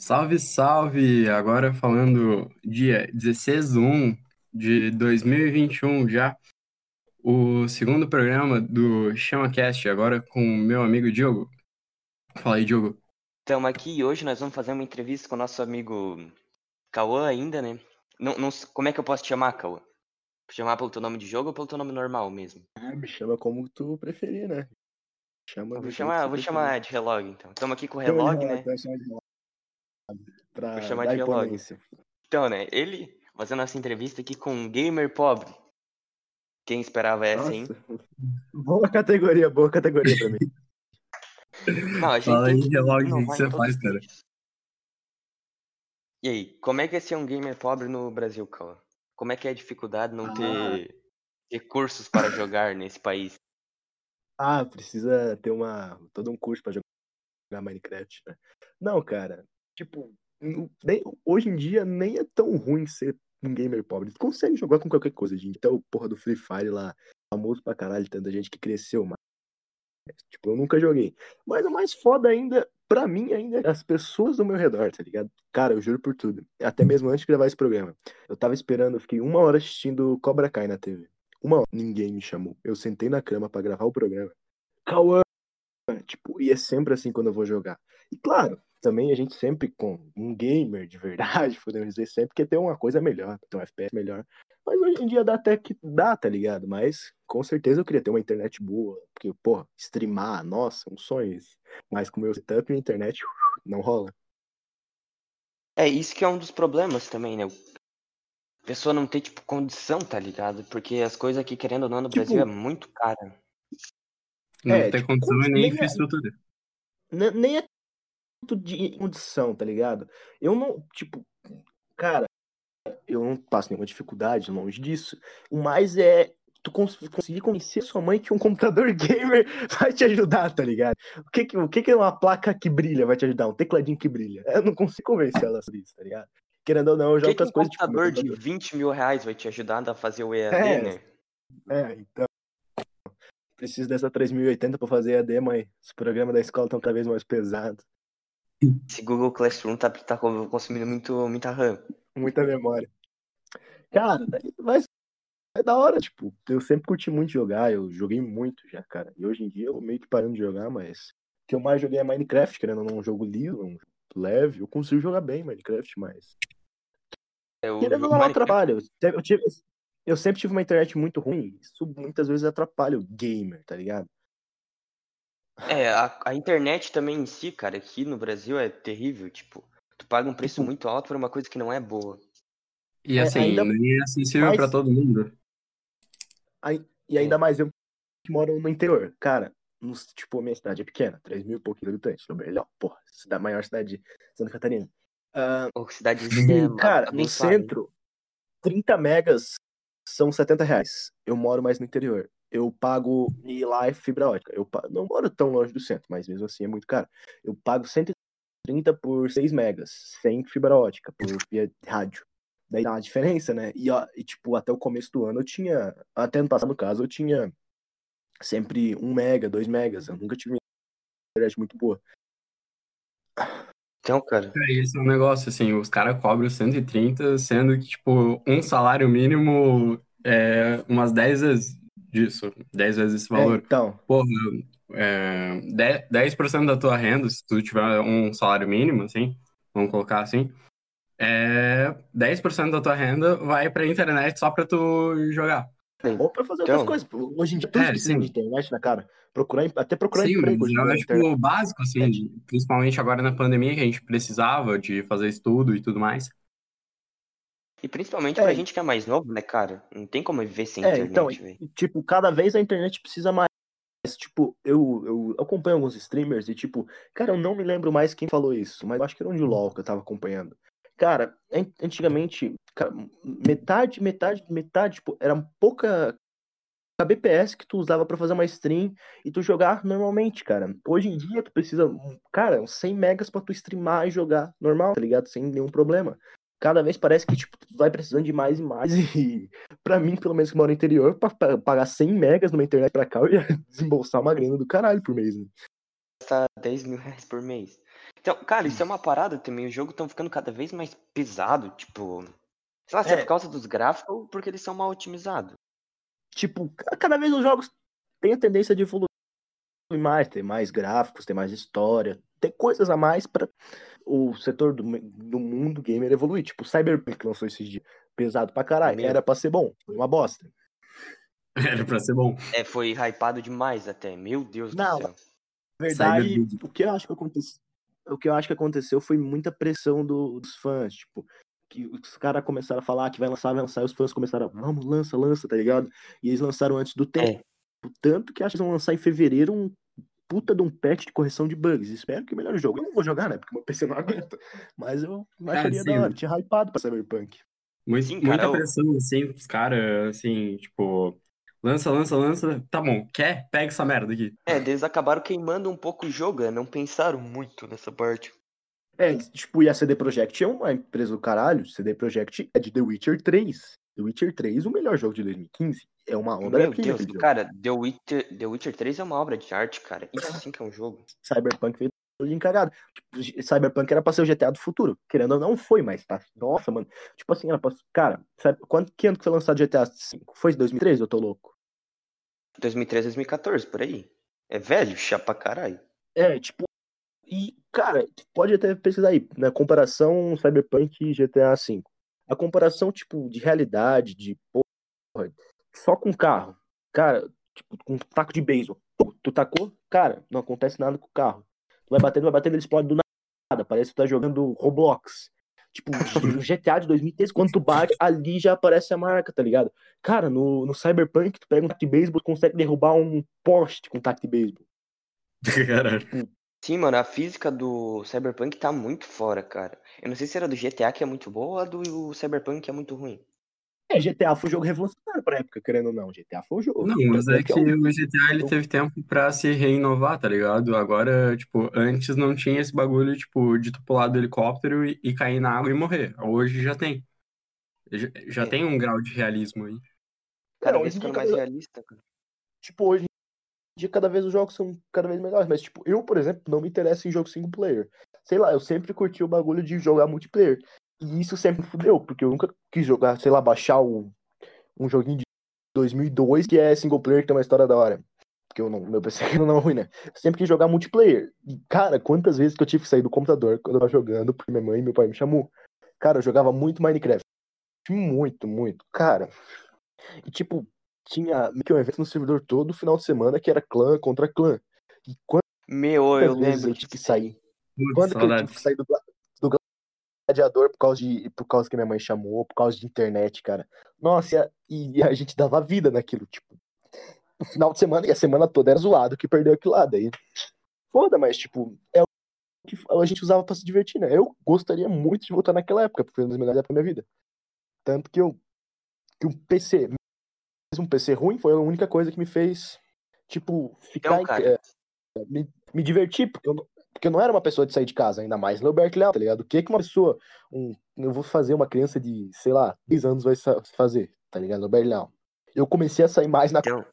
Salve, salve! Agora falando dia 16 de 1 de 2021 já, o segundo programa do ChamaCast, agora com o meu amigo Diogo. Fala aí, Diogo. Estamos aqui e hoje nós vamos fazer uma entrevista com o nosso amigo Cauã ainda, né? Não, não, como é que eu posso te chamar, Cauã? Chamar pelo teu nome de jogo ou pelo teu nome normal mesmo? Ah, me chama como tu preferir, né? Chama Eu vou chamar, que vou chamar de relog, então. Estamos aqui com o relog, né? então chama de relog. Pra Vou chamar de imponência. Então, né? Ele fazendo essa entrevista aqui com um gamer pobre. Quem esperava essa, hein? Nossa. Boa categoria, boa categoria pra mim. Não, a gente Fala aí, que relog, o que você faz, cara? E aí, como é que é ser um gamer pobre no Brasil, Cauã? Como é que é a dificuldade de não Ah. ter recursos para jogar nesse país? Ah, precisa ter uma todo um curso pra jogar Minecraft, né? Não, cara. Tipo, nem- hoje em dia nem é tão ruim ser um gamer pobre. Tu consegue jogar com qualquer coisa, gente. Até o porra do Free Fire lá, famoso pra caralho, tanta gente que cresceu, mas tipo, eu nunca joguei. Mas o mais foda ainda, pra mim ainda, é as pessoas do meu redor, tá ligado? Cara, eu juro por tudo. Até mesmo antes de gravar esse programa. Eu tava esperando, eu fiquei uma hora assistindo Cobra Kai na TV. Uma hora. Ninguém me chamou. Eu sentei na cama pra gravar o programa. Cauã! Tipo, e é sempre assim quando eu vou jogar. E claro, também a gente sempre, com um gamer de verdade, podemos dizer, sempre quer ter uma coisa melhor, ter um FPS melhor. Mas hoje em dia dá até que dá, tá ligado? Mas com certeza eu queria ter uma internet boa. Porque, porra, streamar, nossa, um sonho esse. Mas com o meu setup e a internet, não rola. É, isso que é um dos problemas também, né? A pessoa não tem, tipo, condição, tá ligado? Porque as coisas aqui, querendo ou não, no Tipo- Brasil é muito cara. Não É, tem tipo, condição e nem é- infraestrutura. Ne- Nem é de condição, tá ligado? Eu não, tipo, cara, eu não passo nenhuma dificuldade longe disso. O mais é tu cons- conseguir convencer sua mãe que um computador gamer vai te ajudar, tá ligado? O que que, o que que uma placa que brilha vai te ajudar? Um tecladinho que brilha. Eu não consigo convencer ela sobre isso, tá ligado? Querendo ou não, eu que, jogo que com as um coisas tipo. meu computador de computador- 20 mil reais vai te ajudar a fazer o EAD, É. né? É, então. Preciso dessa 3080 pra fazer AD, mãe. Os programas da escola estão cada vez mais pesados. Esse Google Classroom tá, tá consumindo muito, muita RAM. muita memória. Cara, daí vai é da hora, tipo, eu sempre curti muito jogar, eu joguei muito já, cara. E hoje em dia eu meio que parando de jogar, mas o que eu mais joguei é Minecraft, querendo ou não, um jogo liso, um jogo leve. Eu consigo jogar bem Minecraft, mas É, o, querendo não Minecraft- atrapalha. Eu, te- eu tive- eu sempre tive uma internet muito ruim, isso muitas vezes atrapalha o gamer, tá ligado? É, a, a internet também em si, cara, aqui no Brasil é terrível, tipo, tu paga um preço Tipo- muito alto por uma coisa que não é boa. E É, assim, ainda- nem é acessível Mas- pra todo mundo. Aí- e ainda mais eu que moro no interior. Cara, nos, tipo, a minha cidade é pequena, 3 mil e poucos habitantes. No melhor, porra, da maior cidade de Santa Catarina. Ah, Ou cidadezinha é cara, no abençoada, hein? centro, 30 megas são 70 reais. Eu moro mais no interior. Eu pago, e lá é fibra ótica. Eu pa- não moro tão longe do centro, mas mesmo assim é muito caro. Eu pago 130 por 6 megas, sem fibra ótica, por via rádio. Daí dá uma diferença, né? E, ó, e, tipo, até o começo do ano eu tinha, até no passado, no caso, eu tinha sempre 1 mega, 2 megas. Eu nunca tive uma internet muito boa. Então, cara, É, esse é um negócio, assim, os caras cobram 130, sendo que, tipo, um salário mínimo é umas 10 vezes disso, 10 vezes esse É, valor. então, Porra, é, 10%, 10% da tua renda, se tu tiver um salário mínimo, assim, vamos colocar assim, é 10% da tua renda vai pra internet só pra tu jogar. ou pra fazer Então, outras coisas. Hoje em dia tudo é, precisa sim. de internet, né, cara? Procurar, até procurar Sim, emprego em eu acho internet. tipo, básico, assim, principalmente agora na pandemia, que a gente precisava de fazer estudo e tudo mais. E principalmente É. pra gente que é mais novo, né, cara? Não tem como viver sem É, internet, então, velho. tipo, cada vez a internet precisa mais. Tipo, eu, eu acompanho alguns streamers e, tipo, cara, eu não me lembro mais quem falou isso, mas eu acho que era um de LOL que eu tava acompanhando. Cara, an- antigamente, cara, metade, metade, metade, tipo, era pouca KBPS que tu usava pra fazer uma stream e tu jogar normalmente, cara. Hoje em dia tu precisa, cara, uns 100 megas pra tu streamar e jogar normal, tá ligado? Sem nenhum problema. Cada vez parece que, tipo, vai precisando de mais e mais e pra mim, pelo menos que moro no interior, pra, pra pagar 100 megas numa internet pra cá, eu ia desembolsar uma grana do caralho por mês, né? Gastar 10 mil reais por mês. Então, cara, isso é uma parada também. O jogo estão ficando cada vez mais pesado, tipo. Sei lá, se é, É. por causa dos gráficos ou porque eles são mal otimizados. Tipo, ca- cada vez os jogos têm a tendência de evoluir mais, ter mais gráficos, ter mais história, ter coisas a mais pra o setor do, do mundo gamer evoluir. Tipo, o Cyberpunk lançou esses dias, pesado pra caralho, Meu. era pra ser bom, foi uma bosta. Era pra ser bom. É, foi hypado demais até. Meu Deus Não, do céu. Na verdade, o que eu acho que aconteceu, o que eu acho que aconteceu foi muita pressão do- dos fãs, tipo, que os caras começaram a falar que vai lançar, vai lançar, e os fãs começaram a, vamos, lança, lança, tá ligado? E eles lançaram antes do tempo. Tanto que acho que vão lançar em fevereiro um puta de um patch de correção de bugs. Espero que melhore o jogo. Eu não vou jogar, né? Porque meu PC não aguenta. Mas eu acharia da hora. Tinha hypado pra Cyberpunk. Muito, Sim, muita cara, eu- pressão, assim, os caras, assim, tipo, lança, lança, lança. Tá bom, quer? Pega essa merda aqui. É, eles acabaram queimando um pouco o jogo, né? não pensaram muito nessa parte. É, tipo, e a CD Projekt é uma empresa do caralho. CD Projekt é de The Witcher 3. The Witcher 3, o melhor jogo de 2015. É uma Meu obra-prima Deus, cara, The Witcher, The Witcher 3 é uma obra de arte, cara. Isso sim que é um jogo. Cyberpunk veio todo encagado. Tipo, Cyberpunk era pra ser o GTA do futuro. Querendo ou não, foi, mas tá. Nossa, mano. Tipo assim, era pra... Cara, sabe quanto que ano que foi lançado GTA V? Foi 2013? Eu tô louco. 2013, 2014, por aí. É velho, chapa caralho. É, tipo. E, cara, pode até pesquisar aí, na comparação Cyberpunk e GTA V. A comparação, tipo, de realidade, de porra, só com carro. Cara, tipo, com um taco de beisebol. Tu tacou, cara, não acontece nada com o carro. Tu vai batendo, vai batendo, ele explode do nada. Parece que tu tá jogando Roblox. Tipo, no GTA de 2013, quando tu bate, ali já aparece a marca, tá ligado? Cara, no, no Cyberpunk, tu pega um taco de beisebol, tu consegue derrubar um poste com um taco de beisebol. Caralho. Sim, mano, a física do Cyberpunk tá muito fora, cara. Eu não sei se era do GTA que é muito boa ou a do Cyberpunk que é muito ruim. É, GTA foi um jogo revolucionário pra época, querendo ou não. GTA foi um jogo. Não, mas é que é um- o GTA ele teve tempo pra se reinovar, tá ligado? Agora, tipo, antes não tinha esse bagulho, tipo, de tu pular do helicóptero e, e cair na água e morrer. Hoje já tem. Já, já É. tem um grau de realismo aí. Vez hoje ficando dia mais realista, cara. Tipo, hoje em dia, cada vez os jogos são cada vez melhores. Mas, tipo, eu, por exemplo, não me interesso em jogo single player. Sei lá, eu sempre curti o bagulho de jogar multiplayer. E isso sempre me fudeu, porque eu nunca quis jogar, sei lá, baixar um, um joguinho de 2002 que é single player, que tem uma história da hora. Porque eu não, meu PC não é ruim, né? Sempre quis jogar multiplayer. E, cara, quantas vezes que eu tive que sair do computador quando eu tava jogando, porque minha mãe e meu pai me chamou. Cara, eu jogava muito Minecraft. Muito, muito. Cara. E, tipo, tinha meio que um evento no servidor todo final de semana que era clã contra clã. E quantas Meu, eu vezes lembro eu tive que sair? Quando que eu tive que sair do gladiador por causa, de, por causa que minha mãe chamou, por causa de internet, cara? Nossa, e a, e a gente dava vida naquilo, tipo. No final de semana e a semana toda era zoado que perdeu aquilo lá. Daí. Foda, mas, tipo, é o que a gente usava pra se divertir, né? Eu gostaria muito de voltar naquela época, porque foi uma das melhores épocas da minha vida. Tanto que eu. Que um PC. Mesmo um PC ruim foi a única coisa que me fez, tipo, ficar em, cara, me, me divertir, porque eu, não, porque eu não era uma pessoa de sair de casa, ainda mais no Berkeley, tá ligado? O que que uma pessoa, um, eu vou fazer uma criança de, sei lá, 10 anos vai fazer, tá ligado? No Berkeley. Eu comecei a sair mais na então,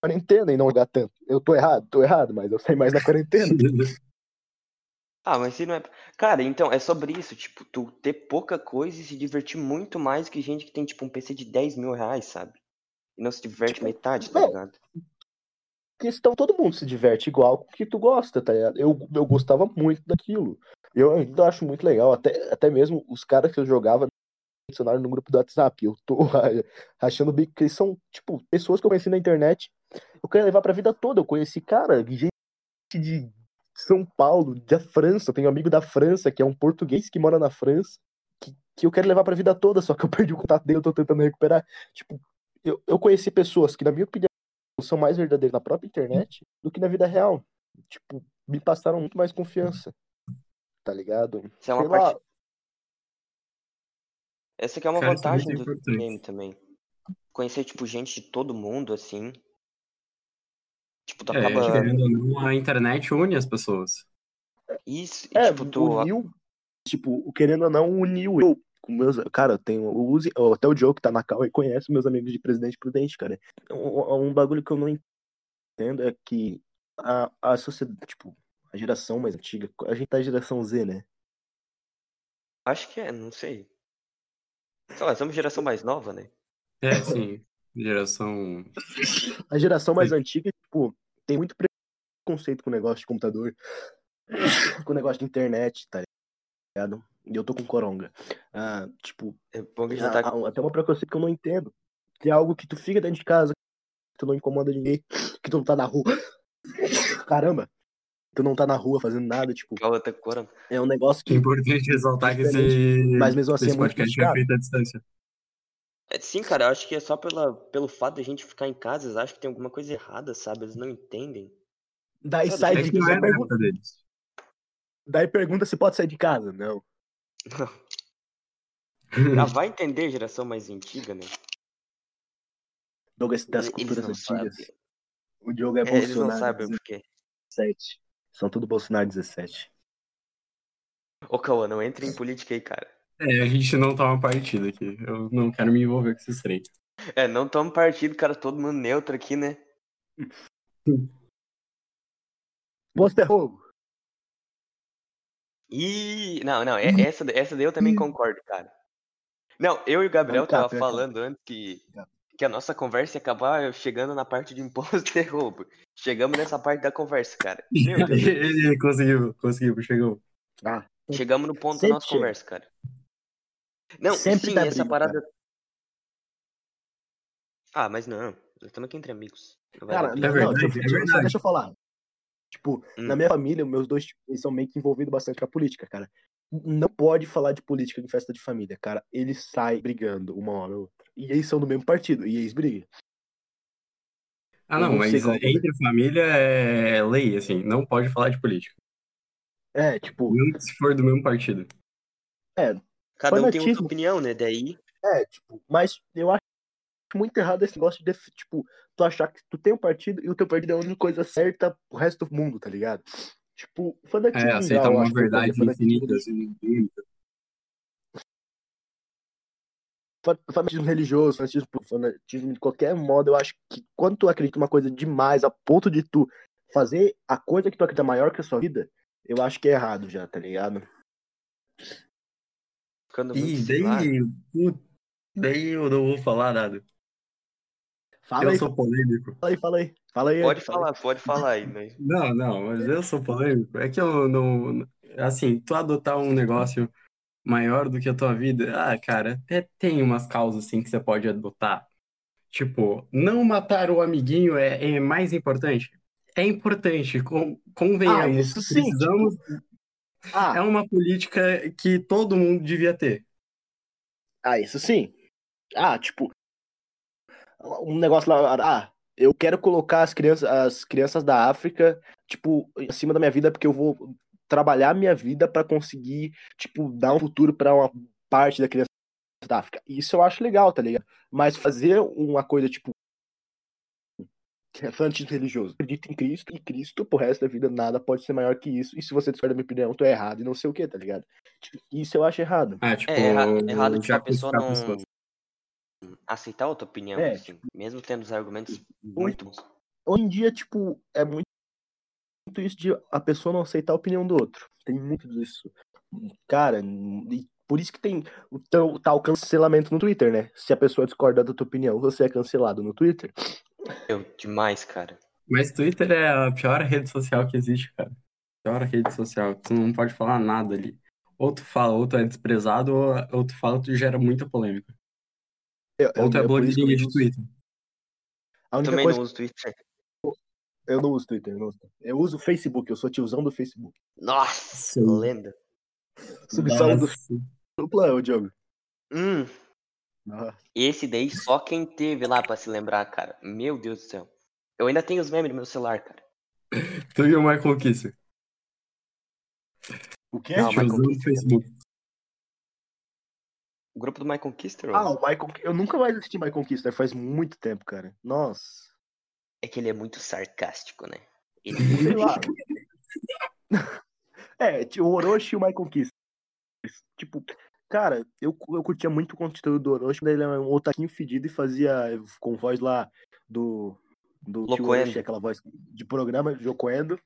quarentena e não jogar tanto. Eu tô errado, tô errado, mas eu saí mais na quarentena. Ah, mas se não é. Cara, então, é sobre isso, tipo, tu ter pouca coisa e se divertir muito mais que gente que tem, tipo, um PC de 10 mil reais, sabe? E não se diverte Tipo, metade, tá ligado? Questão, todo mundo se diverte igual com o que tu gosta, tá ligado? Eu, eu gostava muito daquilo. Eu ainda acho muito legal, até, até mesmo os caras que eu jogava no grupo do WhatsApp. Eu tô achando bico que eles são, tipo, pessoas que eu conheci na internet. Eu quero levar pra vida toda. Eu conheci, cara, gente de São Paulo, da França. Eu tenho um amigo da França, que é um português que mora na França, que, que eu quero levar pra vida toda, só que eu perdi o contato dele, eu tô tentando recuperar. Tipo, eu, eu conheci pessoas que, na minha opinião, são mais verdadeiras na própria internet do que na vida real. Tipo, me passaram muito mais confiança. Tá ligado? Isso é uma Sei lá, parte. Essa que é uma Cara, é vantagem muito do importante. game também. Conhecer, tipo, gente de todo mundo, assim. Tipo, tu É, acaba. querendo ou não, a internet une as pessoas. Isso, e, É, tipo, tu. uniu, tipo, o querendo ou não, uniu eu com meus. Cara, eu tenho o Uzi, até o Joe que tá na cal e conhece meus amigos de Presidente Prudente, cara. Um, um bagulho que eu não entendo é que a, a sociedade, tipo, a geração mais antiga. A gente tá na geração Z, né? Acho que é, não sei. Sei lá, somos geração mais nova, né? É, sim. Geração. A geração mais antiga, tipo, tem muito preconceito com o negócio de computador, com o negócio de internet, tá ligado? E eu tô com coronga. Ah, tipo, É bom que já tá. até uma preconceito que eu não entendo. Que é algo que tu fica dentro de casa, que tu não incomoda ninguém, que tu não tá na rua. Caramba! Tu não tá na rua fazendo nada, tipo, é um negócio É que. importante ressaltar que esse, Mas mesmo assim esse é muito podcast é complicado. feito à distância. É, sim, cara, eu acho que é só pela, pelo fato da gente ficar em casa, eles acham que tem alguma coisa errada, sabe? Eles não entendem. Daí sai É de é casa. Daí pergunta se pode sair de casa. Não. Já vai entender a geração mais antiga, né? Douglas das culturas antigas. sabem. O Diogo é É, eles não Bolsonaro sabem o porquê. 17. São tudo Bolsonaro 17. Ô, Cauã, não entre em política aí, cara. É, a gente não toma partido aqui. Eu não quero me envolver com esses trem. É, não toma partido, cara, todo mundo neutro aqui, né? Posto é roubo. Ih, não, não, é- essa, essa daí eu também concordo, cara. Não, eu e o Gabriel tava falando antes que, que a nossa conversa ia acabar chegando na parte de imposto e roubo. Chegamos nessa parte da conversa, cara. Meu Deus, Ele conseguiu, conseguiu, chegou. Ah, chegamos no ponto Sempre da nossa chega. conversa, cara. Não, Sempre sim, essa briga, parada. Ah, mas não, nós estamos aqui entre amigos. Cara, não, briga. verdade, não, é deixa, só deixa eu falar. Tipo, Hum. na minha família, meus dois eles são meio que envolvidos bastante com a política, cara. Não pode falar de política em festa de família, cara. Eles saem brigando uma hora ou outra. E eles são do mesmo partido, e eles brigam. Ah, não, não mas é. entre família é lei, assim, não pode falar de política. É, tipo, Mesmo se for do mesmo partido. Cada um tem outra fanatismo. opinião, né? Daí. é, tipo, mas eu acho muito errado esse negócio de, tipo, tu achar que tu tem um partido e o teu partido é a única coisa certa pro resto do mundo, tá ligado? Tipo, fanatismo. É, aceitar eu uma verdade fanatismo infinita, assim, fanatismo religioso, fanatismo, fanatismo de qualquer modo, eu acho que quando tu acredita em uma coisa demais a ponto de tu fazer a coisa que tu acredita maior que a sua vida, eu acho que é errado já, tá ligado? Ficando lá. daí, daí eu não vou falar nada. Fala Eu aí, sou polêmico. fala aí, fala aí. Fala aí. Pode fala falar, pode falar aí, né? Não, não, mas eu sou polêmico. É que eu não. Assim, tu adotar um negócio maior do que a tua vida, ah, cara, até tem umas causas assim que você pode adotar. Tipo, não matar o amiguinho é, é mais importante. É importante, con- convenhamos. Ah, isso sim, Precisamos. Ah, É uma política que todo mundo devia ter. Ah, isso sim. Ah, tipo, um negócio lá, ah, eu quero colocar as crianças, as crianças da África, tipo, acima da minha vida porque eu vou trabalhar minha vida pra conseguir, tipo, dar um futuro pra uma parte da criança da África. Isso eu acho legal, tá ligado? Mas fazer uma coisa tipo que é fanatismo religioso. Acredito em Cristo e Cristo pro resto da vida nada pode ser maior que isso. E se você discorda da minha opinião, tu é errado e não sei o que, tá ligado? Tipo, isso eu acho errado. Ah, tipo, É erra- errado, tipo, a pessoa não- pessoas. Aceitar outra opinião, É, assim, mesmo tendo os argumentos muito bons. hoje em dia, tipo, é muito muito isso de a pessoa não aceitar a opinião do outro. Tem muito disso. Cara, e por isso que tem o teu, tal cancelamento no Twitter, né? Se a pessoa discorda da tua opinião, você é cancelado no Twitter. Eu, demais, cara. Mas Twitter é a pior rede social que existe, cara. Pior rede social. Tu não pode falar nada ali. Ou tu fala, ou tu é desprezado, ou, ou tu fala, tu gera muita polêmica. Eu, Ou tu é eu- por isso que eu blogueirinha de uso- Twitter. A única Também coisa não uso Twitter. eu não uso Twitter, eu não uso. Eu uso o Facebook, eu sou tiozão do Facebook. Nossa, Sim. lenda. Subsolo do dupla, ô Diogo. Hum, Nossa. esse daí só quem teve lá pra se lembrar, cara. Meu Deus do céu. Eu ainda tenho os memes no meu celular, cara. Tu viu o Michael Kisser? O quê? Não, Michael Tiozão do Kisser. Facebook. O grupo do Michael Kister, Ah, o Michael. Eu nunca mais assisti My Conquista, faz muito tempo, cara. Nossa. é que ele é muito sarcástico, né? Ele Sei lá. é, tipo, o Orochi e o My Conquista. Tipo, cara, eu, eu curtia muito o conteúdo do Orochi, quando ele era um otaquinho fedido e fazia com voz lá do. Do. Orochi, aquela voz de programa, Jocoendo.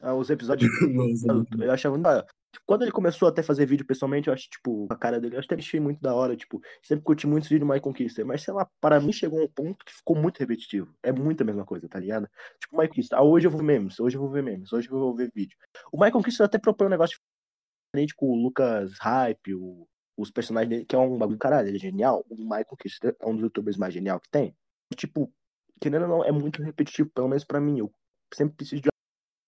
ah, os episódios. eu achava. Ah, quando ele começou até fazer vídeo pessoalmente, eu acho, tipo, a cara dele, eu até achei muito da hora, tipo, sempre curti muitos vídeos do My Conquista, mas sei lá, para mim chegou um ponto que ficou muito repetitivo. É muito a mesma coisa, tá ligado? Tipo, My Conquista, ah, hoje eu vou ver memes, hoje eu vou ver memes, hoje eu vou ver vídeo. O My Conquista até propõe um negócio diferente com o Lucas Hype, o, os personagens dele, que é um bagulho caralho, ele é genial. O My Conquista é um dos youtubers mais genial que tem. Tipo, querendo ou não, é muito repetitivo, pelo menos pra mim. Eu sempre preciso de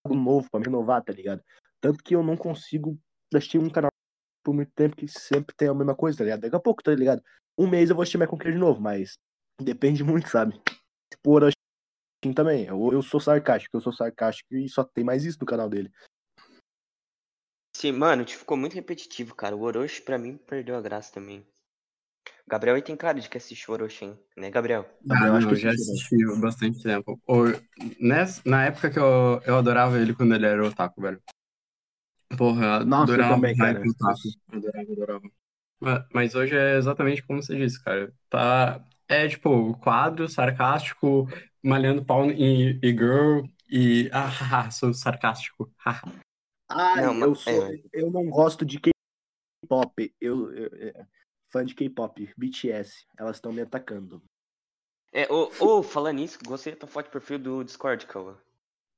algo novo pra me renovar, tá ligado? Tanto que eu não consigo assistir um canal por muito tempo que sempre tem a mesma coisa, tá ligado? Daqui a pouco, tá ligado? Um mês eu vou assistir Michael de novo, mas depende muito, sabe? Tipo, o Orochi também. Eu, eu sou sarcástico, eu sou sarcástico e só tem mais isso no canal dele. Sim, mano, tipo, ficou muito repetitivo, cara. O Orochi, pra mim, perdeu a graça também. Gabriel aí tem cara de que assistiu Orochi, hein? Né, Gabriel? Gabriel, acho que eu já assisti bastante tempo. nessa, na época que eu, eu adorava ele quando ele era otaku, velho. Porra, Nossa, adorava eu também, cara. Adorava, adorava. Mas hoje é exatamente como você disse, cara. Tá, é tipo, quadro sarcástico, malhando pau e, e girl, e. Ah, sou sarcástico. ah, não, eu, sou, é... eu não gosto de K-pop. Eu, eu, é, fã de K-pop, BTS. Elas estão me atacando. É, ô, ô, falando nisso, gostei da tua foto de perfil do Discord, Kawa.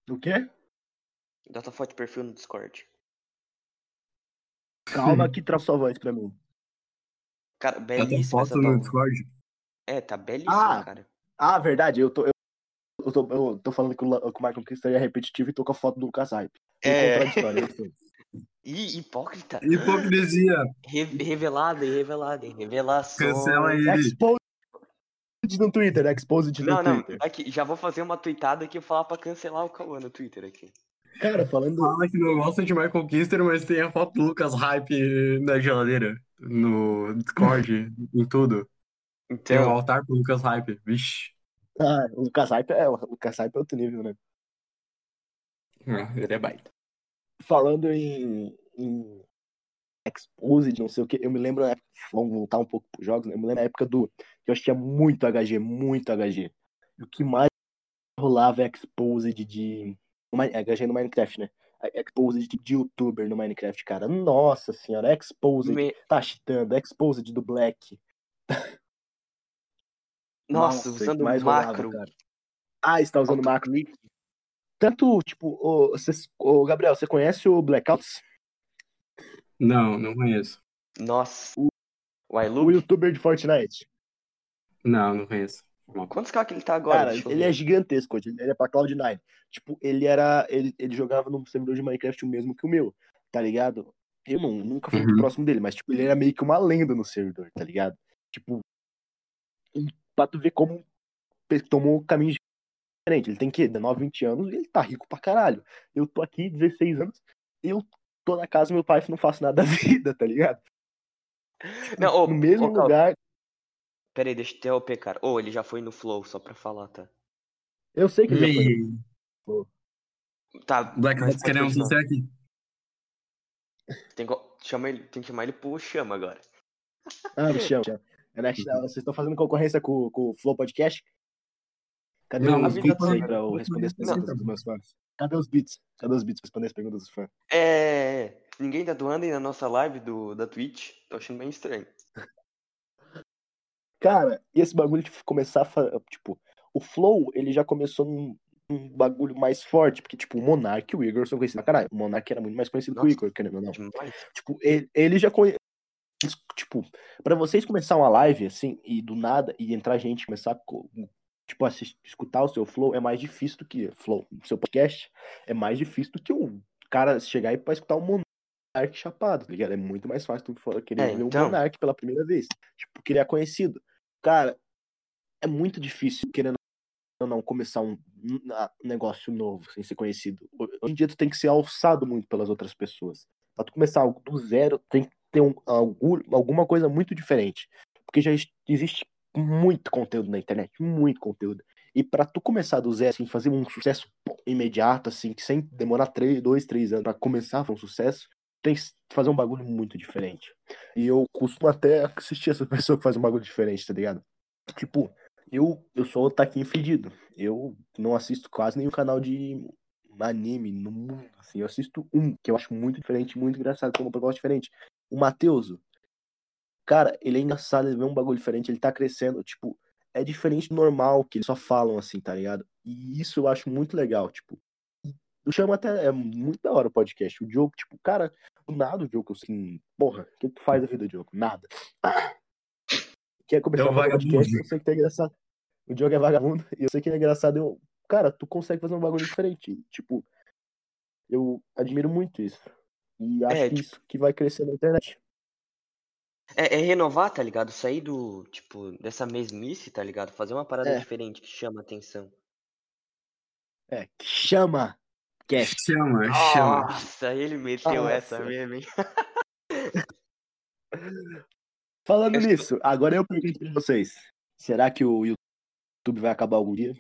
O quê? Da tua foto de perfil no Discord. Calma que traz sua voz pra mim. Cara, belíssima foto no Discord? É, tá belíssima, ah, cara. Ah, verdade, eu tô, eu, eu tô, eu tô falando que o, que o Michael Kister é repetitivo e tô com a foto do Lucas Hype. É. Ih, hipócrita. Hipocrisia. Re revelada revelada, revelação. Cancela ele. Exposed no Twitter, exposed no não, Twitter. Não, aqui, já vou fazer uma tweetada aqui e falar pra cancelar o Cauã no Twitter aqui. Cara, falando. Fala que não gosta de Michael Kister, mas tem a foto do Lucas Hype na geladeira, no Discord, em tudo. Então... Tem um altar pro Lucas Hype, vixe. Ah, o Lucas Hype é, o Lucas Hype é outro nível, né? Ah, ele é baita. Falando em, em Exposed, não sei o que, eu me lembro, vamos voltar um pouco pros jogos, né? eu me lembro na época do, que eu assistia muito HG, muito HG. E o que mais rolava é Exposed de HG no Minecraft, né? Exposed de youtuber no Minecraft, cara. Nossa senhora, Exposed Me... tá chitando, Exposed do Black. Nossa, Nossa usando mais macro. Rolava, ah, está usando Auto macro. Tanto, tipo, o, o Gabriel, você conhece o Blackouts? Não, não conheço. Nossa. O, o, o youtuber de Fortnite? Não, não conheço. Quantos K que ele tá agora? Cara, ele é gigantesco, ele é pra Cloud9. Tipo, ele era. Ele, ele jogava no servidor de Minecraft o mesmo que o meu, tá ligado? Eu não, nunca fui uhum. muito próximo dele, mas tipo, ele era meio que uma lenda no servidor, tá ligado? Tipo, pra tu ver como tomou caminhos diferentes. Ele tem que 19, 20 anos e ele tá rico pra caralho. Eu tô aqui, 16 anos, eu tô na casa do meu pai e não faço nada da vida, tá ligado? Não, ô, no mesmo ô, lugar. Pera aí, deixa eu interromper, cara. Ô, oh, ele já foi no Flow, só pra falar, tá? Eu sei que ele já foi. Tá. Black Hats queremos você aqui. Tem que, chama ele, tem que chamar ele pro chama agora. Ah, me chama, chama. Vocês estão fazendo concorrência com, com o Flow Podcast? Cadê não, os beats aí pra eu responder as perguntas dos meus fãs? Cadê os beats? Cadê os beats pra responder as perguntas dos fãs? É. Ninguém tá doando aí na nossa live do, da Twitch. Tô achando bem estranho. Cara, e esse bagulho de começar a. Tipo, o Flow, ele já começou num, num bagulho mais forte, porque, tipo, o Monark e o Igor são conhecidos. Caralho, o Monark era muito mais conhecido Nossa, que o Igor, querendo ou não. Tipo, ele, ele já conhece. Tipo, pra vocês começar uma live, assim, e do nada, e entrar gente, começar a, tipo, assistir, escutar o seu flow é mais difícil do que flow. O seu podcast é mais difícil do que o cara chegar e pra escutar o Monark chapado, tá ligado? É muito mais fácil tu querer é, ver então... o Monark pela primeira vez. Tipo, que ele é conhecido. Cara, é muito difícil, querendo ou não, começar um, negócio novo, sem ser conhecido. Hoje em dia tu tem que ser alçado muito pelas outras pessoas. Pra tu começar algo do zero, tem que ter um, algum, alguma coisa muito diferente. Porque já existe muito conteúdo na internet, muito conteúdo. E para tu começar do zero, assim, fazer um sucesso imediato, assim, sem demorar três, dois, três anos para começar a fazer um sucesso, tem que fazer um bagulho muito diferente. E eu costumo até assistir essa pessoa que faz um bagulho diferente, tá ligado? Tipo, eu, eu sou o taquinho fedido. Eu não assisto quase nenhum canal de anime no mundo, assim. Eu assisto um, que eu acho muito diferente, muito engraçado, com um propósito diferente. O Mateuso. Cara, ele é engraçado, ele vê um bagulho diferente, ele tá crescendo, tipo, é diferente do normal, que eles só falam assim, tá ligado? E isso eu acho muito legal, tipo. O Chama até é muito da hora o podcast. O Diogo, tipo, cara, do nada o Diogo, assim, porra, o que tu faz da vida, Diogo? Nada. Quer começar É um um podcast, vagabundo. eu sei que tá engraçado. O Diogo é vagabundo, e eu sei que é engraçado. Eu, cara, tu consegue fazer um bagulho diferente. Tipo, eu admiro muito isso. E acho É, que tipo- isso que vai crescer na internet. É, é renovar, tá ligado? Sair do, tipo, dessa mesmice, tá ligado? Fazer uma parada É. diferente que chama atenção. É, que chama! Cast. Chama, chama. Nossa, ele meteu Nossa. essa mesmo, hein? Falando Eu estou- nisso, agora eu pergunto pra vocês: será que o YouTube vai acabar algum dia?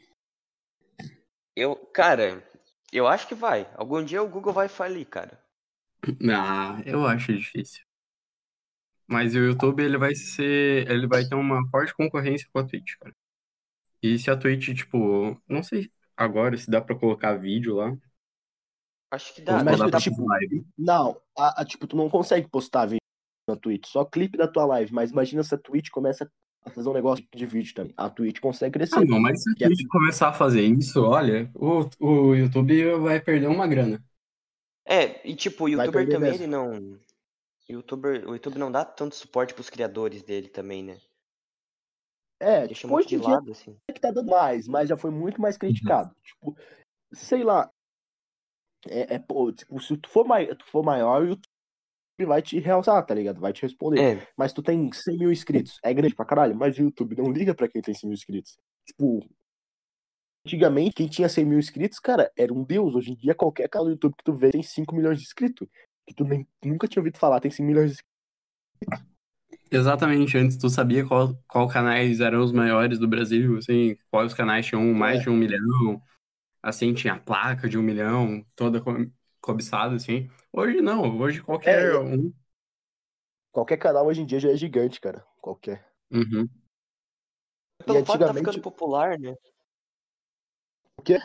Eu, cara, eu acho que vai. Algum dia o Google vai falir, cara. Ah, eu acho difícil. Mas o YouTube ele vai ser, ele vai ter uma forte concorrência com a Twitch, cara. E se a Twitch, tipo, não sei agora se dá pra colocar vídeo lá. Acho que dá. dá pra tipo, fazer live. Não, a, a- tipo, tu não consegue postar vídeo na Twitch, só clipe da tua live, mas imagina se a Twitch começa a fazer um negócio de vídeo também. A Twitch consegue Ah, crescer. não, mas se a é- Twitch começar a fazer isso, olha, o, o YouTube vai perder uma grana. É, e tipo, o Vai youtuber perder também, mesmo. ele não. O YouTuber, o YouTube não dá tanto suporte pros criadores dele também, né? É, Deixa tipo, muito hoje de lado, assim. é que tá dando mais, mas já foi muito mais criticado. Tipo, sei lá. É, é, pô, tipo, se tu for, mai, tu for maior, o YouTube vai te realçar, tá ligado? Vai te responder. É, Mas tu tem 100 mil inscritos. É grande pra caralho, mas o YouTube não liga pra quem tem 100 mil inscritos. Tipo, antigamente, quem tinha 100 mil inscritos, cara, era um deus. Hoje em dia, qualquer canal do YouTube que tu vê tem 5 milhões de inscritos. Que tu nem, nunca tinha ouvido falar, tem 5 milhões de inscritos. Exatamente, antes tu sabia qual, qual canais eram os maiores do Brasil, assim, quais canais tinham mais É. de um milhão, assim, tinha a placa de um milhão, toda co- cobiçada, assim. Hoje não, hoje qualquer É, um. Qualquer canal hoje em dia já é gigante, cara. Qualquer. Uhum. pelo fato de tá antigamente- ficando popular, né? O quê?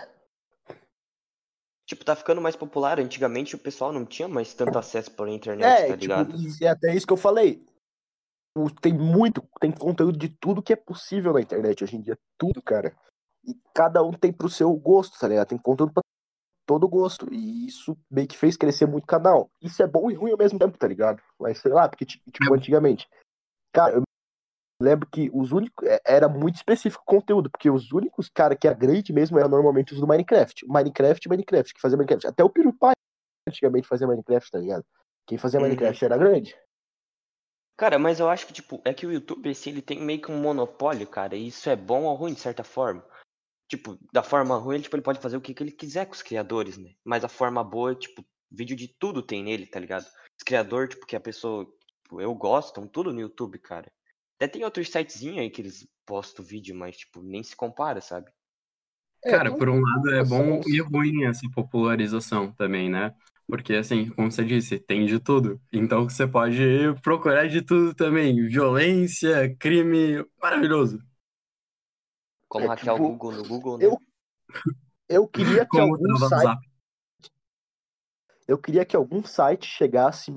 Tipo, tá ficando mais popular. Antigamente o pessoal não tinha mais tanto acesso pela internet, É, tá tipo, ligado? e é até isso que eu falei. O- Tem muito, tem conteúdo de tudo que é possível na internet hoje em dia. Tudo, cara. E cada um tem pro seu gosto, tá ligado? Tem conteúdo pra todo gosto. E isso meio que fez crescer muito o canal. Isso é bom e ruim ao mesmo tempo, tá ligado? Mas sei lá, porque, ti- tipo, antigamente. Cara, eu lembro que os únicos. é, Era muito específico o conteúdo, porque os únicos cara que era grande mesmo eram normalmente os do Minecraft. Minecraft Minecraft, que fazia Minecraft. Até o PewDiePie antigamente fazia Minecraft, tá ligado? Quem fazia Uhum. Minecraft era grande. Cara, mas eu acho que, tipo, é que o YouTube, assim, ele tem meio que um monopólio, cara, e isso é bom ou ruim, de certa forma. Tipo, da forma ruim, ele, tipo, ele pode fazer o que, que ele quiser com os criadores, né? Mas a forma boa, tipo, vídeo de tudo tem nele, tá ligado? Os criadores, tipo, que a pessoa, tipo, eu gosto, estão tudo no YouTube, cara. Até tem outros sitezinhos aí que eles postam vídeo, mas, tipo, nem se compara, sabe? Cara, tem- por um lado é bom e ruim essa popularização também, né? Porque, assim, como você disse, tem de tudo. Então você pode procurar de tudo também. Violência, crime, maravilhoso. Como É, Raquel tipo, Google no Google, né? eu- Eu queria que Como algum site, eu queria que algum site chegasse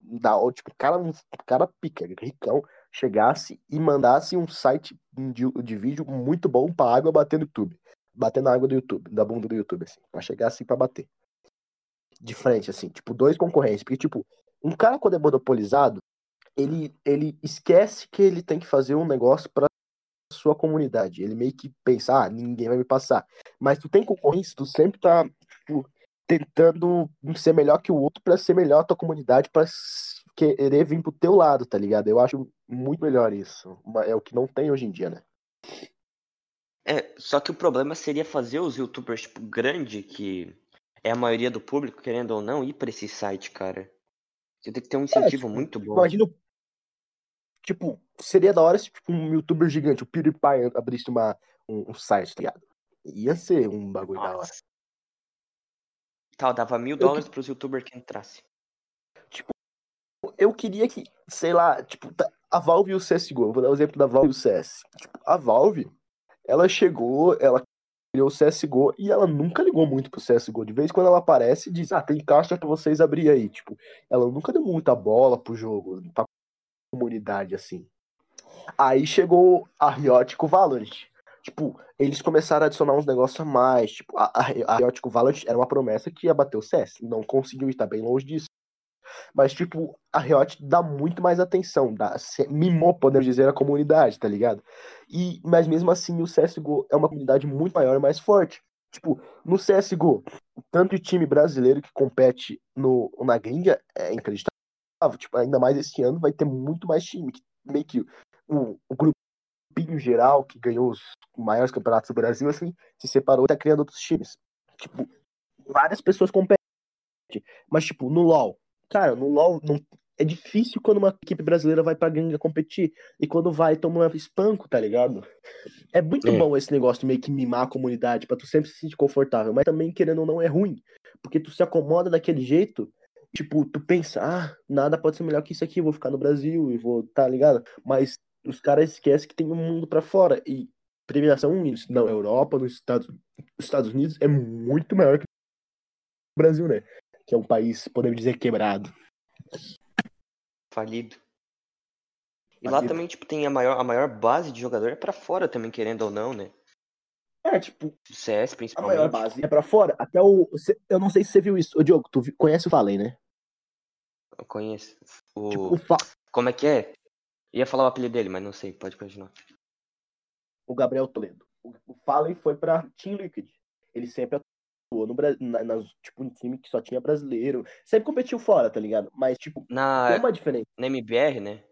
da, ó, tipo, cara, um cara pica, ricão, chegasse e mandasse um site de, de vídeo muito bom pra água bater no YouTube. Bater na água do YouTube, da bunda do YouTube, assim. Pra chegar assim pra bater. De frente, assim, tipo, dois concorrentes. Porque, tipo, um cara quando é monopolizado, ele, ele esquece que ele tem que fazer um negócio pra sua comunidade. Ele meio que pensa, ah, ninguém vai me passar. Mas tu tem concorrência, tu sempre tá, tipo, tentando ser melhor que o outro pra ser melhor a tua comunidade, pra s- querer vir pro teu lado, tá ligado? Eu acho muito melhor isso. É o que não tem hoje em dia, né? É, só que o problema seria fazer os youtubers, tipo, grande, que é a maioria do público, querendo ou não, ir pra esse site, cara. Você tem que ter um incentivo tipo, muito bom. Imagina, o- tipo, seria da hora se tipo, um youtuber gigante, o PewDiePie, abrisse uma, um, um site, tá ligado? Ia ser um bagulho da hora. Nossa. Tal, dava mil dólares pros youtubers que entrasse. Eu queria que, sei lá, tipo, tá- a Valve e o CSGO, vou dar o exemplo da Valve e o CS. Tipo, a Valve, ela chegou, ela criou o CSGO e ela nunca ligou muito pro CSGO. De vez em quando ela aparece e diz, ah, tem caixa pra vocês abrir aí. Tipo, ela nunca deu muita bola pro jogo, pra comunidade, assim. Aí chegou a Riot com Valorant. Tipo, eles começaram a adicionar uns negócios a mais. Tipo, a, Riot com Valorant era uma promessa que ia bater o CS. Não conseguiu estar bem longe disso. Mas, tipo, a Riot dá muito mais atenção, dá, mimou, podemos dizer, a comunidade, tá ligado? E, mas mesmo assim, o CSGO é uma comunidade muito maior e mais forte. Tipo, no CSGO, tanto o time brasileiro que compete no, na gringa é inacreditável. Tipo, ainda mais esse ano vai ter muito mais time. Meio que o, o grupinho geral que ganhou os maiores campeonatos do Brasil, assim, se separou e tá criando outros times. Tipo, várias pessoas competem. Mas, tipo, no LoL, cara, no LoL não, é difícil quando uma equipe brasileira vai pra gringa competir. E quando vai, toma um espanco, tá ligado? É muito é. bom esse negócio de meio que mimar a comunidade, pra tu sempre se sentir confortável. Mas também, querendo ou não, é ruim. Porque tu se acomoda daquele jeito, tipo, tu pensa, ah, nada pode ser melhor que isso aqui, vou ficar no Brasil e vou, tá ligado? Mas os caras esquecem que tem um mundo para fora. E premiação na Europa, nos Estados, Estados Unidos, é muito maior que o Brasil, né? Que é um país, podemos dizer, quebrado. Falido. E lá também, tipo, tem a maior, a maior base de jogador é pra fora também, querendo ou não, né? É, tipo. O CS, principalmente. A maior base é pra fora. Até o. Eu não sei se você viu isso. Ô, Diogo, tu conhece o Fallen, né? Eu conheço. O... Tipo, o Fa... Como é que é? Ia falar o apelido dele, mas não sei, pode continuar. O Gabriel Toledo. O Fallen foi pra Team Liquid. Ele sempre atuou no Brasil, na, na, tipo, um time que só tinha brasileiro. Sempre competiu fora, tá ligado? Mas, tipo, na, tem uma diferença. Na MBR, né?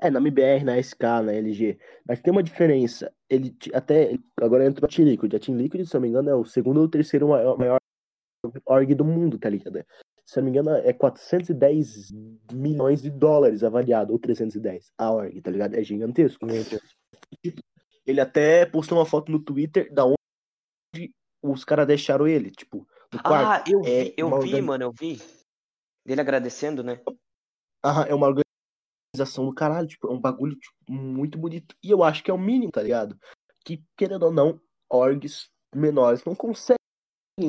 É, na MBR, na SK, na LG. Mas tem uma diferença. Ele até. Agora entrou a Team Liquid. A Team Liquid, se eu não me engano, é o segundo ou terceiro maior, maior org do mundo, tá ligado? Se não me engano, é 410 milhões de dólares avaliado, ou 310, a org, tá ligado? É gigantesco. Tipo, ele até postou uma foto no Twitter da onde os caras deixaram ele, tipo, no quarto. Ah, eu vi, é eu vi, mano, eu vi. Dele agradecendo, né? Aham, é uma organização do caralho, tipo, é um bagulho tipo, muito bonito. E eu acho que é o mínimo, tá ligado? Que, querendo ou não, orgs menores não conseguem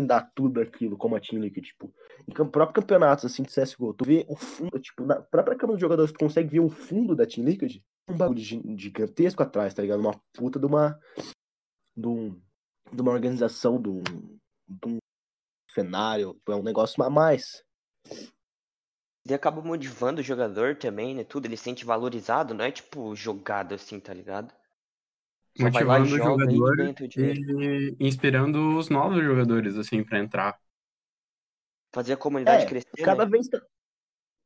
dar tudo aquilo como a Team Liquid, tipo, em próprio campeonato assim de CSGO, tu vê o fundo, tipo, na própria câmera dos jogadores, tu consegue ver o fundo da Team Liquid, um bagulho gigantesco atrás, tá ligado? Uma puta de uma de, um, de uma organização, de um, de um cenário, é um negócio a mais. Ele acaba motivando o jogador também, né? Tudo, ele se sente valorizado, não é tipo jogado assim, tá ligado? Motivando o jogador e inspirando os novos jogadores, assim, para entrar. Fazer a comunidade é, crescer. Cada né? vez tá...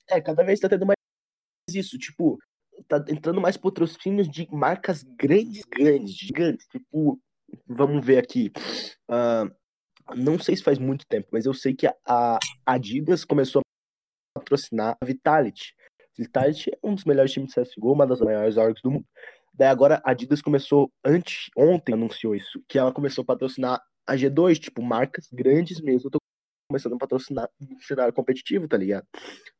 É, cada vez tá tendo mais isso, tipo, tá entrando mais patrocínios de marcas grandes, grandes, gigantes. Tipo, vamos ver aqui. Uh, não sei se faz muito tempo, mas eu sei que a Adidas começou a patrocinar a Vitality. Vitality é um dos melhores times de CSGO, uma das maiores orgs do mundo. Daí agora a Adidas começou, antes, ontem anunciou isso, que ela começou a patrocinar a G2, tipo, marcas grandes mesmo. Eu tô começando a patrocinar no cenário competitivo, tá ligado?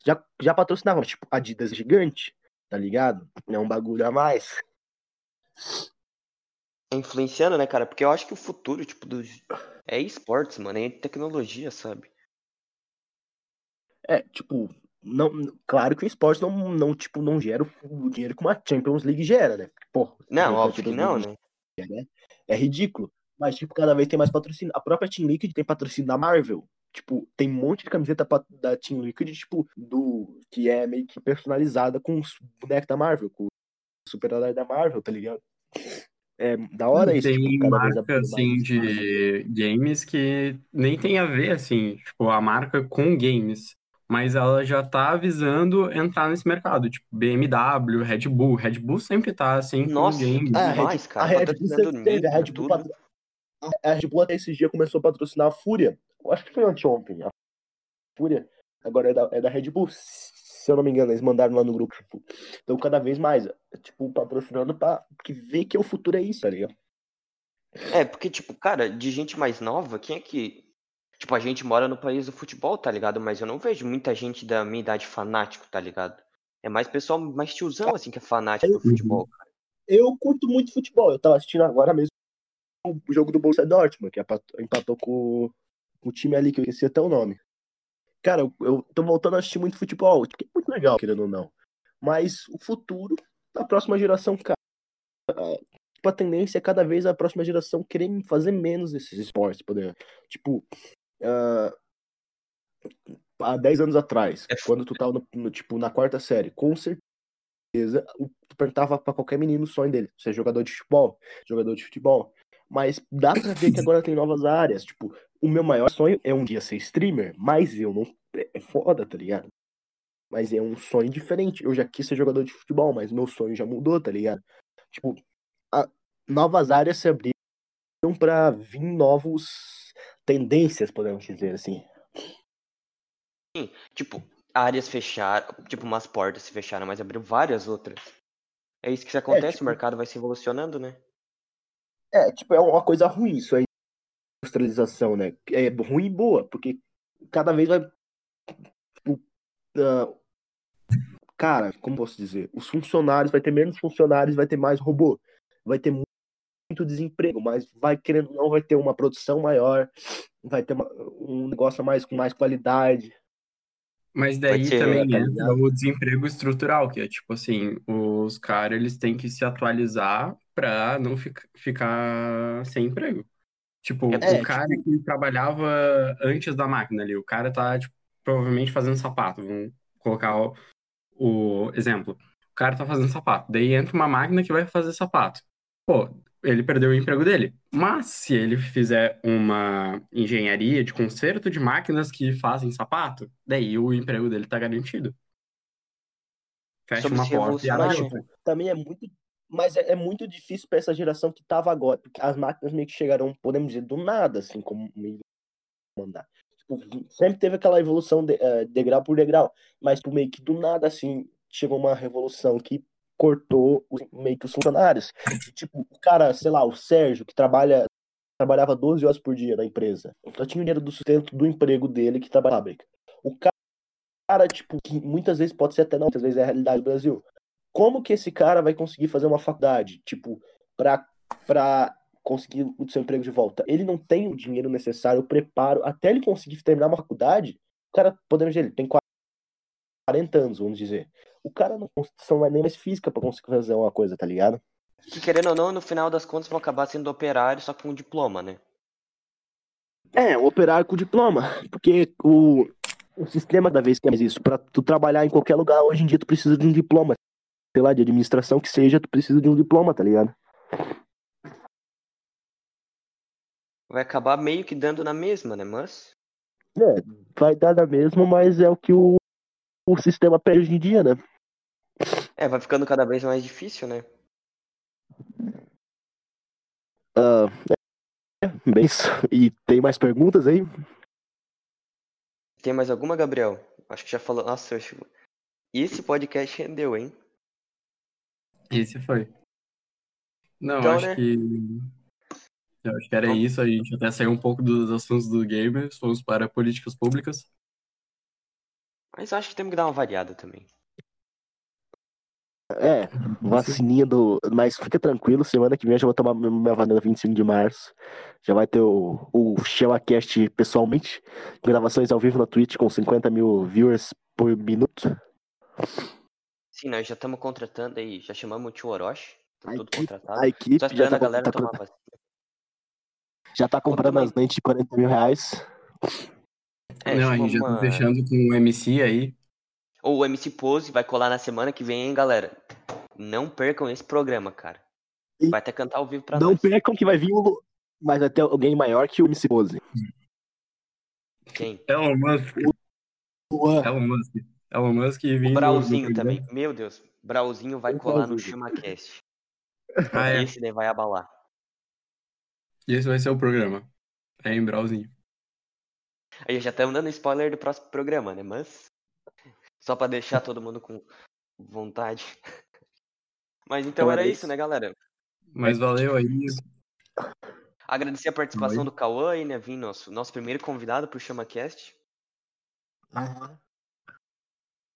Já, já patrocinava, tipo, Adidas gigante, tá ligado? É um bagulho a mais. Influenciando, né, cara? Porque eu acho que o futuro, tipo, do... é esportes, mano, é tecnologia, sabe? É, tipo, não, claro que o esporte não, não, tipo, não gera o dinheiro que uma Champions League gera, né? Pô, não, óbvio que não, né? É, é ridículo. Mas, tipo, cada vez tem mais patrocínio. A própria Team Liquid tem patrocínio da Marvel. Tipo, tem um monte de camiseta da Team Liquid, tipo, do. que é meio que personalizada com os bonecos da Marvel, com o super-herói da Marvel, tá ligado? É da hora isso. Tem tipo, marca, assim, de games que nem tem a ver, assim, tipo, a marca com games mas ela já tá avisando entrar nesse mercado, tipo BMW, Red Bull. Red Bull sempre tá assim Nossa, com games. É, demais, cara. A Red, Bull sempre teve, a Red Bull, patro... a Red Bull até esses dias começou a patrocinar a Fúria. Eu acho que foi anteontem. A Fúria agora é da, é da Red Bull. Se eu não me engano, eles mandaram lá no grupo. Tipo, então, cada vez mais, tipo, patrocinando pra que ver que o futuro é isso, tá ligado? É, porque, tipo, cara, de gente mais nova, quem é que Tipo, a gente mora no país do futebol, tá ligado? Mas eu não vejo muita gente da minha idade fanático, tá ligado? É mais pessoal mais tiozão, assim, que é fanático do futebol, cara. Eu curto muito futebol. Eu tava assistindo agora mesmo o jogo do Borussia Dortmund, que empatou, com, o time ali que eu esqueci até o nome. Cara, eu, eu tô voltando a assistir muito futebol, que é muito legal, querendo ou não. Mas o futuro da próxima geração, cara, tipo, a tendência é cada vez a próxima geração querer fazer menos esses esportes, poder. Tipo, uh, há 10 anos atrás, É. quando tu tava no, no, tipo, na quarta série, com certeza, tu perguntava pra qualquer menino o sonho dele, ser jogador de futebol, jogador de futebol. Mas dá pra ver que agora tem novas áreas. Tipo, o meu maior sonho é um dia ser streamer, mas eu não. É foda, tá ligado? Mas é um sonho diferente. Eu já quis ser jogador de futebol, mas meu sonho já mudou, tá ligado? Tipo, a- novas áreas se abriram pra vir novos tendências, podemos dizer assim. Tipo, áreas fecharam, tipo, umas portas se fecharam, mas abriu várias outras. É isso que acontece, tipo- o mercado vai se evolucionando, né? É, tipo, é uma coisa ruim isso aí, industrialização, né? É ruim e boa, porque cada vez vai. ah, cara, como posso dizer? Os funcionários, vai ter menos funcionários, vai ter mais robô. Vai ter muito desemprego, mas vai querendo não, vai ter uma produção maior, vai ter uma- um negócio mais com mais qualidade. Mas daí ser, também entra ligado? o desemprego estrutural, que é tipo assim, os caras eles têm que se atualizar pra não fic- ficar sem emprego. Tipo, É, o cara tipo- que trabalhava antes da máquina ali, o cara tá tipo, provavelmente fazendo sapato. Vamos colocar o, o exemplo. O cara tá fazendo sapato, daí entra uma máquina que vai fazer sapato. Pô, ele perdeu o emprego dele. Mas se ele fizer uma engenharia de conserto de máquinas que fazem sapato, daí o emprego dele tá garantido. Fecha Sobre uma porta e abre outra. também é muito. Mas é, é muito difícil pra essa geração que tava agora, porque as máquinas meio que chegaram, podemos dizer, do nada, assim, como meio mandar. Tipo, sempre teve aquela evolução de, eh, degrau por degrau, mas tipo, meio que do nada, assim, chegou uma revolução que cortou os- meio que os funcionários. Tipo, o cara, sei lá, o Sérgio, que trabalha trabalhava 12 horas por dia na empresa, só tinha o dinheiro do sustento do emprego dele que trabalha na fábrica. O cara, tipo, que muitas vezes pode ser até não, muitas vezes é a realidade do Brasil. Como que esse cara vai conseguir fazer uma faculdade, tipo, pra, pra conseguir o seu emprego de volta? Ele não tem o dinheiro necessário, o preparo, até ele conseguir terminar uma faculdade, o cara, podemos dizer, ele tem 40 anos, vamos dizer. O cara não tem condição nem mais física pra conseguir fazer uma coisa, tá ligado? Que querendo ou não, no final das contas vão acabar sendo operário só com um diploma, né? É, um operário com diploma, porque o, o sistema da vez que é mais isso, pra tu trabalhar em qualquer lugar, hoje em dia tu precisa de um diploma, sei lá, de administração que seja, tu precisa de um diploma, tá ligado? Vai acabar meio que dando na mesma, né? Mas. É, vai dar na mesma, mas é o que o, o sistema pede hoje em dia, né? É, vai ficando cada vez mais difícil, né? Ah, é, bem isso. E tem mais perguntas aí? Tem mais alguma, Gabriel? Acho que já falou. Nossa, eu acho... esse podcast rendeu, hein? Esse foi. Não, Então, acho né? que. Eu acho que era isso. A gente até saiu um pouco dos assuntos do gamers, fomos para políticas públicas. Mas eu acho que temos que dar uma variada também. É, vacininha do. Mas fica tranquilo, semana que vem eu já vou tomar minha vacina 25 de março. Já vai ter o, o ShellAcast pessoalmente. Gravações ao vivo na Twitch com 50 mil viewers por minuto. Sim, nós já estamos contratando aí, já chamamos o tio Orochi, tá tudo equipe, contratado. a equipe Só já tá, a galera tá- tomar vacina. já tá comprando as lentes de 40 mil reais. É, Não, a chamamos gente já tá uma- fechando com o MC aí. Ou o MC Pose vai colar na semana que vem, hein, galera? Não percam esse programa, cara. E- Vai até cantar ao vivo pra Não nós. percam que vai vir o. Mas vai ter alguém maior que o MC Pose. Quem? Elon Musk. Luan. Elon Musk. Elon Musk e O vindo Brauzinho também. Meu Deus. Brauzinho vai O colar no. ChamaCast. Ah, é. Esse daí vai abalar. E esse vai ser o programa. É em Brauzinho. Aí já estamos dando spoiler do próximo programa, né? Mas. Só pra deixar todo mundo com vontade. Mas então Então era isso, né, galera? Mas valeu aí. Agradecer a participação Oi. do Cauã aí, né? Vim nosso, nosso primeiro convidado pro ChamaCast.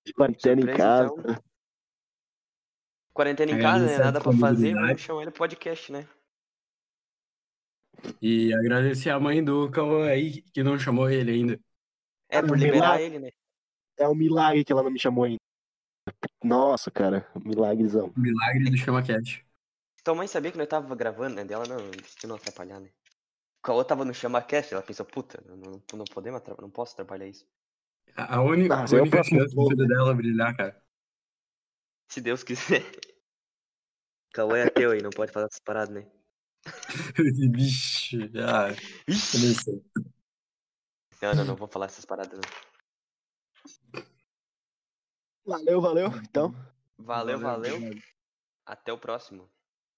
De quarentena em Surpresa, casa. então. Quarentena em casa, né? Nada pra fazer, vamos chamar ele podcast, né? E agradecer a mãe do Cauã aí, que não chamou ele ainda. É, por liberar milagre. ele, né? É um milagre que ela não me chamou ainda. Nossa, cara, milagrezão. Milagre do ChamaCast. Tua mãe sabia que nós tava gravando, né? Dela não, se não atrapalhar, né? O Caô tava no ChamaCast, ela pensou, puta, não, não, não podemos, não posso trabalhar isso. A a única, Ah, a é única chance do voo. filho dela brilhar, cara. Se Deus quiser. Caô é ateu aí, não pode falar essas paradas, né? Vixe, ah. Não, não, não vou falar essas paradas, não. Valeu, valeu. Então. Valeu, valeu. obrigado. Até o próximo.